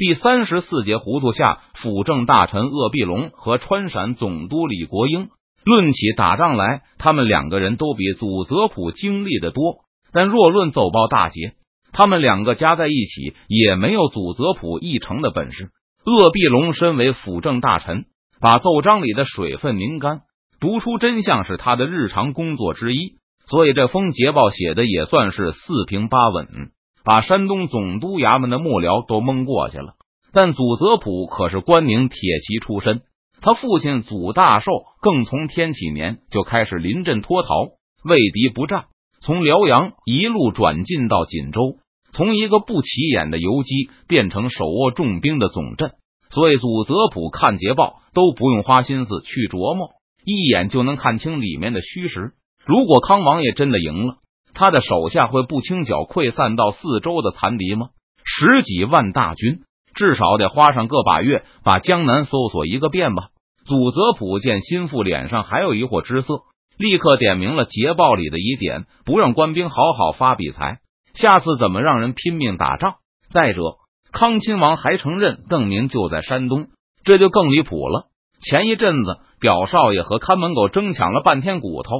第三十四节，糊涂下，辅政大臣鄂必龙和川陕总督李国英论起打仗来，他们两个人都比祖泽普经历的多。但若论奏报大捷，他们两个加在一起也没有祖泽普一成的本事。鄂必龙身为辅政大臣，把奏章里的水分拧干，读出真相是他的日常工作之一，所以这封捷报写的也算是四平八稳。把山东总督衙门的幕僚都蒙过去了，但祖泽普可是关宁铁骑出身，他父亲祖大寿更从天启年就开始临阵脱逃，畏敌不战，从辽阳一路转进到锦州，从一个不起眼的游击变成手握重兵的总镇，所以祖泽普看捷报都不用花心思去琢磨，一眼就能看清里面的虚实。如果康王爷真的赢了。他的手下会不清剿溃散到四周的残敌吗？十几万大军，至少得花上个把月，把江南搜索一个遍吧。祖泽普见心腹脸上还有疑惑之色，立刻点明了捷报里的疑点，不让官兵好好发比财，下次怎么让人拼命打仗？再者，康亲王还承认邓明就在山东，这就更离谱了。前一阵子，表少爷和看门狗争抢了半天骨头，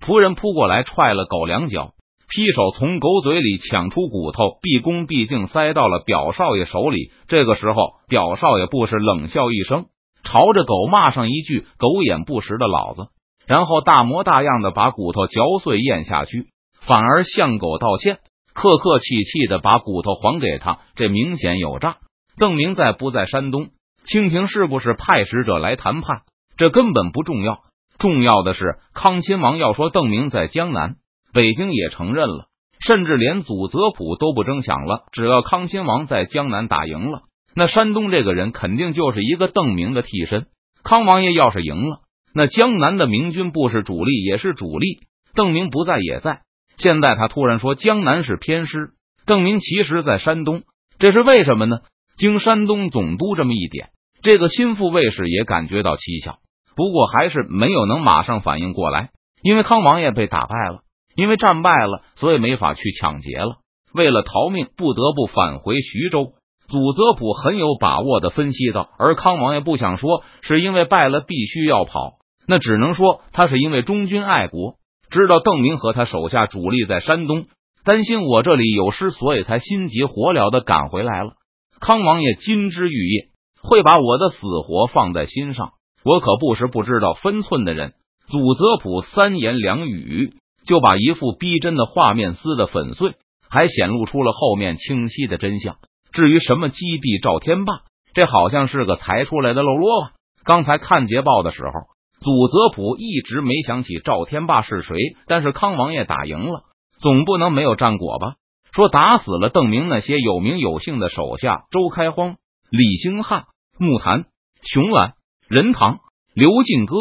仆人扑过来踹了狗两脚。劈手从狗嘴里抢出骨头，毕恭毕敬塞到了表少爷手里。这个时候，表少爷不是冷笑一声，朝着狗骂上一句“狗眼不识的老子”，然后大模大样的把骨头嚼碎咽下去，反而向狗道歉，客客气气的把骨头还给他。这明显有诈。邓明在不在山东？清廷是不是派使者来谈判？这根本不重要，重要的是康亲王要说邓明在江南。北京也承认了，甚至连祖泽普都不争抢了。只要康亲王在江南打赢了，那山东这个人肯定就是一个邓明的替身。康王爷要是赢了，那江南的明军不是主力也是主力。邓明不在也在。现在他突然说江南是偏师，邓明其实在山东，这是为什么呢？经山东总督这么一点，这个心腹卫士也感觉到蹊跷，不过还是没有能马上反应过来，因为康王爷被打败了。因为战败了，所以没法去抢劫了。为了逃命，不得不返回徐州。祖泽普很有把握的分析道，而康王爷不想说，是因为败了必须要跑，那只能说他是因为忠君爱国，知道邓明和他手下主力在山东，担心我这里有失，所以才心急火燎的赶回来了。康王爷金枝玉叶，会把我的死活放在心上，我可不是不知道分寸的人。祖泽普三言两语。就把一副逼真的画面撕得粉碎，还显露出了后面清晰的真相。至于什么击毙赵天霸，这好像是个才出来的漏啰吧？刚才看捷报的时候，祖泽普一直没想起赵天霸是谁。但是康王爷打赢了，总不能没有战果吧？说打死了邓明那些有名有姓的手下：周开荒、李兴汉、木坛、熊兰、任堂、刘进歌、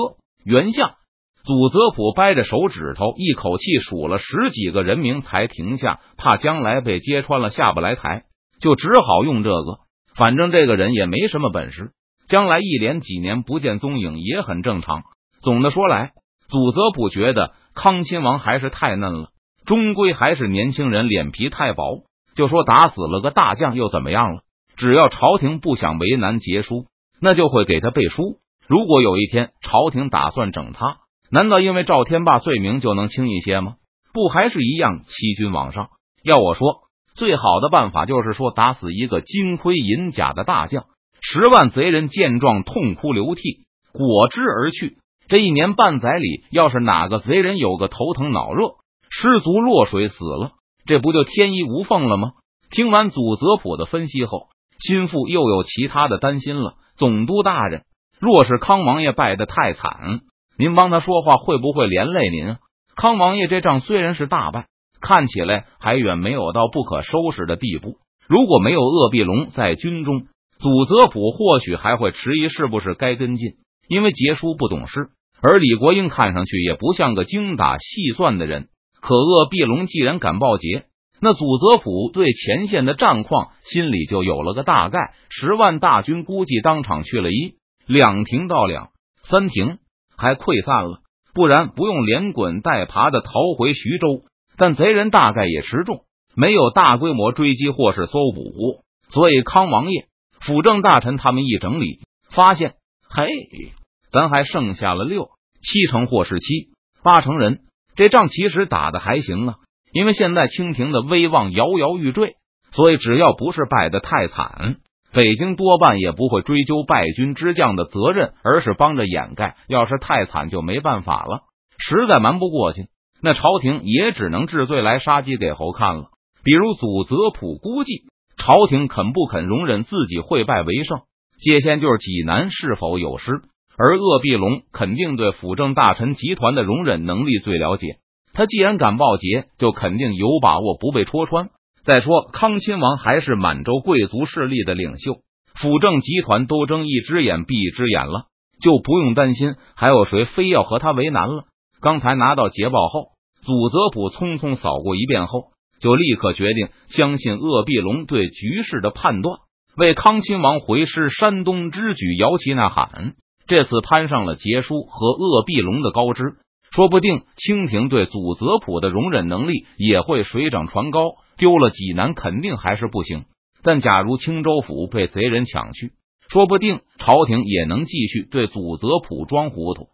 袁相。祖泽普掰着手指头，一口气数了十几个人名，才停下。怕将来被揭穿了下不来台，就只好用这个。反正这个人也没什么本事，将来一连几年不见踪影也很正常。总的说来，祖泽普觉得康亲王还是太嫩了，终归还是年轻人，脸皮太薄。就说打死了个大将又怎么样了？只要朝廷不想为难杰书，那就会给他背书。如果有一天朝廷打算整他，难道因为赵天霸罪名就能轻一些吗？不还是一样欺君罔上？要我说，最好的办法就是说打死一个金盔银甲的大将。十万贼人见状痛哭流涕，果之而去。这一年半载里，要是哪个贼人有个头疼脑热，失足落水死了，这不就天衣无缝了吗？听完祖泽普的分析后，心腹又有其他的担心了。总督大人，若是康王爷败得太惨。您帮他说话会不会连累您？康王爷这仗虽然是大败，看起来还远没有到不可收拾的地步。如果没有鄂必龙在军中，祖泽普或许还会迟疑是不是该跟进。因为杰叔不懂事，而李国英看上去也不像个精打细算的人。可鄂必龙既然敢报捷，那祖泽普对前线的战况心里就有了个大概。十万大军估计当场去了一两停到两三停。还溃散了，不然不用连滚带爬的逃回徐州。但贼人大概也持重，没有大规模追击或是搜捕，所以康王爷、辅政大臣他们一整理，发现，嘿，咱还剩下了六七成或是七八成人。这仗其实打的还行啊，因为现在清廷的威望摇摇欲坠，所以只要不是败得太惨，北京多半也不会追究败军之将的责任，而是帮着掩盖。要是太惨，就没办法了，实在瞒不过去，那朝廷也只能治罪来杀鸡给猴看了。比如祖泽普估计，朝廷肯不肯容忍自己会败为胜，接线就是济南是否有失。而鄂必龙肯定对辅政大臣集团的容忍能力最了解，他既然敢报捷，就肯定有把握不被戳穿。再说，康亲王还是满洲贵族势力的领袖，辅政集团都睁一只眼闭一只眼了，就不用担心还有谁非要和他为难了。刚才拿到捷报后，祖泽普匆匆扫过一遍后，就立刻决定相信鄂必龙对局势的判断，为康亲王回师山东之举摇旗呐喊。这次攀上了杰叔和鄂必龙的高枝，说不定清廷对祖泽普的容忍能力也会水涨船高。丢了济南肯定还是不行，但假如青州府被贼人抢去，说不定朝廷也能继续对祖泽普装糊涂。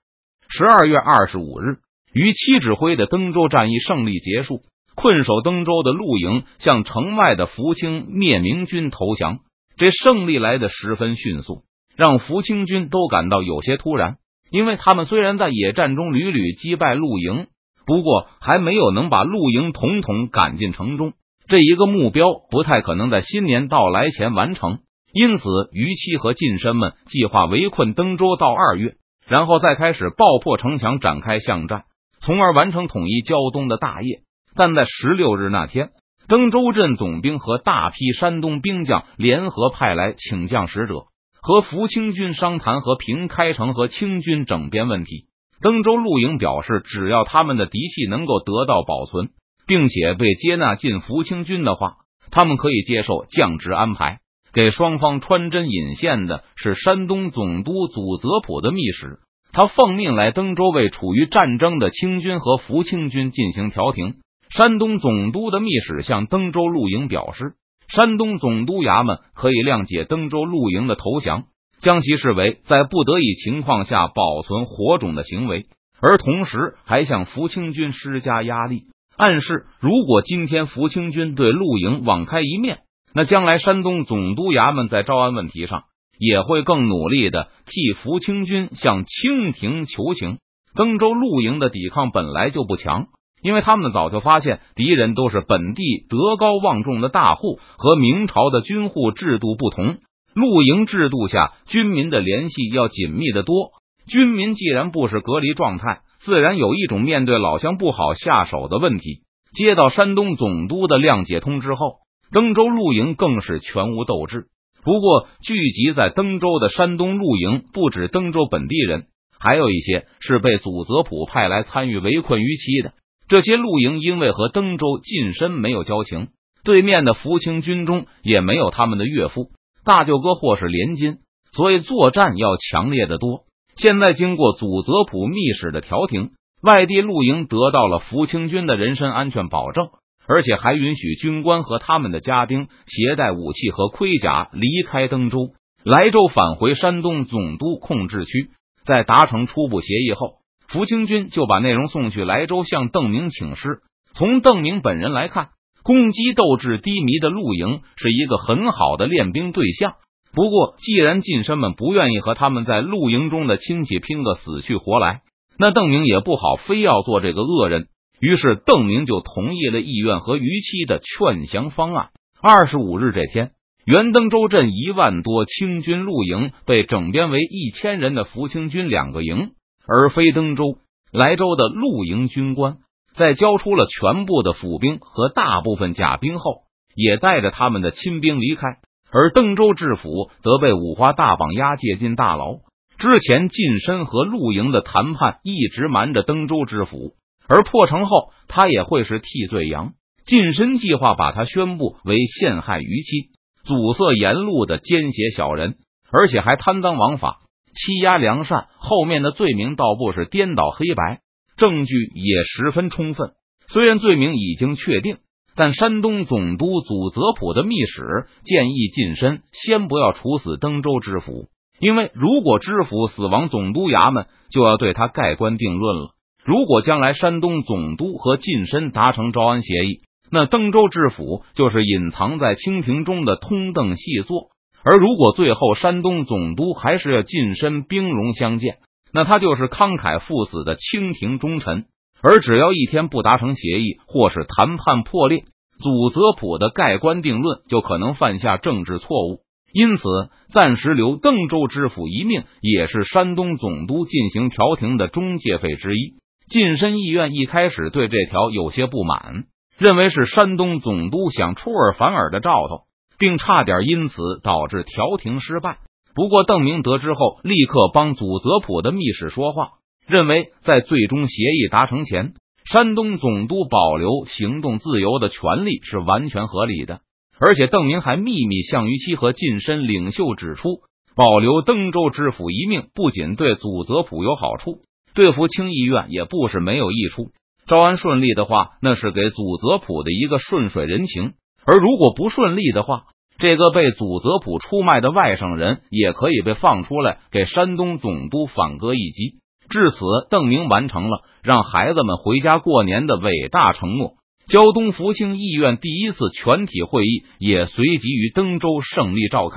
十二月二十五日，于七指挥的登州战役胜利结束，困守登州的陆营向城外的福清灭明军投降。这胜利来的十分迅速。让福清军都感到有些突然，因为他们虽然在野战中屡屡击败陆营，不过还没有能把陆营统统赶进城中。这一个目标不太可能在新年到来前完成，因此于七和近身们计划围困登州到二月，然后再开始爆破城墙，展开巷战，从而完成统一胶东的大业。但在十六日那天，登州镇总兵和大批山东兵将联合派来请将使者。和福清军商谈和平开城和清军整编问题。登州陆营表示，只要他们的嫡系能够得到保存，并且被接纳进福清军的话，他们可以接受降职安排。给双方穿针引线的是山东总督祖泽普的密使，他奉命来登州为处于战争的清军和福清军进行调停。山东总督的密使向登州陆营表示。山东总督衙门可以谅解登州陆营的投降，将其视为在不得已情况下保存火种的行为，而同时还向福清军施加压力，暗示如果今天福清军对陆营网开一面，那将来山东总督衙门在招安问题上也会更努力的替福清军向清廷求情。登州陆营的抵抗本来就不强。因为他们早就发现敌人都是本地德高望重的大户，和明朝的军户制度不同。露营制度下，军民的联系要紧密的多。军民既然不是隔离状态，自然有一种面对老乡不好下手的问题。接到山东总督的谅解通知后，登州露营更是全无斗志。不过，聚集在登州的山东露营不止登州本地人，还有一些是被祖泽普派来参与围困于期的。这些露营因为和登州近身没有交情，对面的福清军中也没有他们的岳父、大舅哥或是连金，所以作战要强烈的多。现在经过祖泽普密使的调停，外地露营得到了福清军的人身安全保证，而且还允许军官和他们的家丁携带武器和盔甲离开登州，莱州返回山东总督控制区。在达成初步协议后。福清军就把内容送去莱州，向邓明请示。从邓明本人来看，攻击斗志低迷的陆营是一个很好的练兵对象。不过，既然近身们不愿意和他们在露营中的亲戚拼个死去活来，那邓明也不好非要做这个恶人。于是，邓明就同意了意愿和逾期的劝降方案。二十五日这天，原登州镇一万多清军露营被整编为一千人的福清军两个营。而非登州、莱州的露营军官，在交出了全部的府兵和大部分甲兵后，也带着他们的亲兵离开。而登州知府则被五花大绑押解进大牢。之前近身和陆营的谈判一直瞒着登州知府，而破城后，他也会是替罪羊。近身计划把他宣布为陷害于妻、阻塞沿路的奸邪小人，而且还贪赃枉法。欺压良善，后面的罪名倒不是颠倒黑白，证据也十分充分。虽然罪名已经确定，但山东总督祖泽普的密使建议近身先不要处死登州知府，因为如果知府死亡，总督衙门就要对他盖棺定论了。如果将来山东总督和近身达成招安协议，那登州知府就是隐藏在清廷中的通邓细作；而如果最后山东总督还是要近身兵戎相见，那他就是慷慨赴死的清廷忠臣。而只要一天不达成协议，或是谈判破裂，祖泽普的盖棺定论就可能犯下政治错误。因此，暂时留邓州知府一命，也是山东总督进行调停的中介费之一。近身议院一开始对这条有些不满，认为是山东总督想出尔反尔的兆头，并差点因此导致调停失败。不过，邓明得知后，立刻帮祖泽普的密使说话。认为在最终协议达成前，山东总督保留行动自由的权利是完全合理的。而且邓明还秘密向于期和近身领袖指出，保留登州知府一命不仅对祖泽普有好处，对福清议院也不是没有益处。招安顺利的话，那是给祖泽普的一个顺水人情；而如果不顺利的话，这个被祖泽普出卖的外省人也可以被放出来，给山东总督反戈一击。至此，邓明完成了让孩子们回家过年的伟大承诺。胶东福清议院第一次全体会议也随即于登州胜利召开。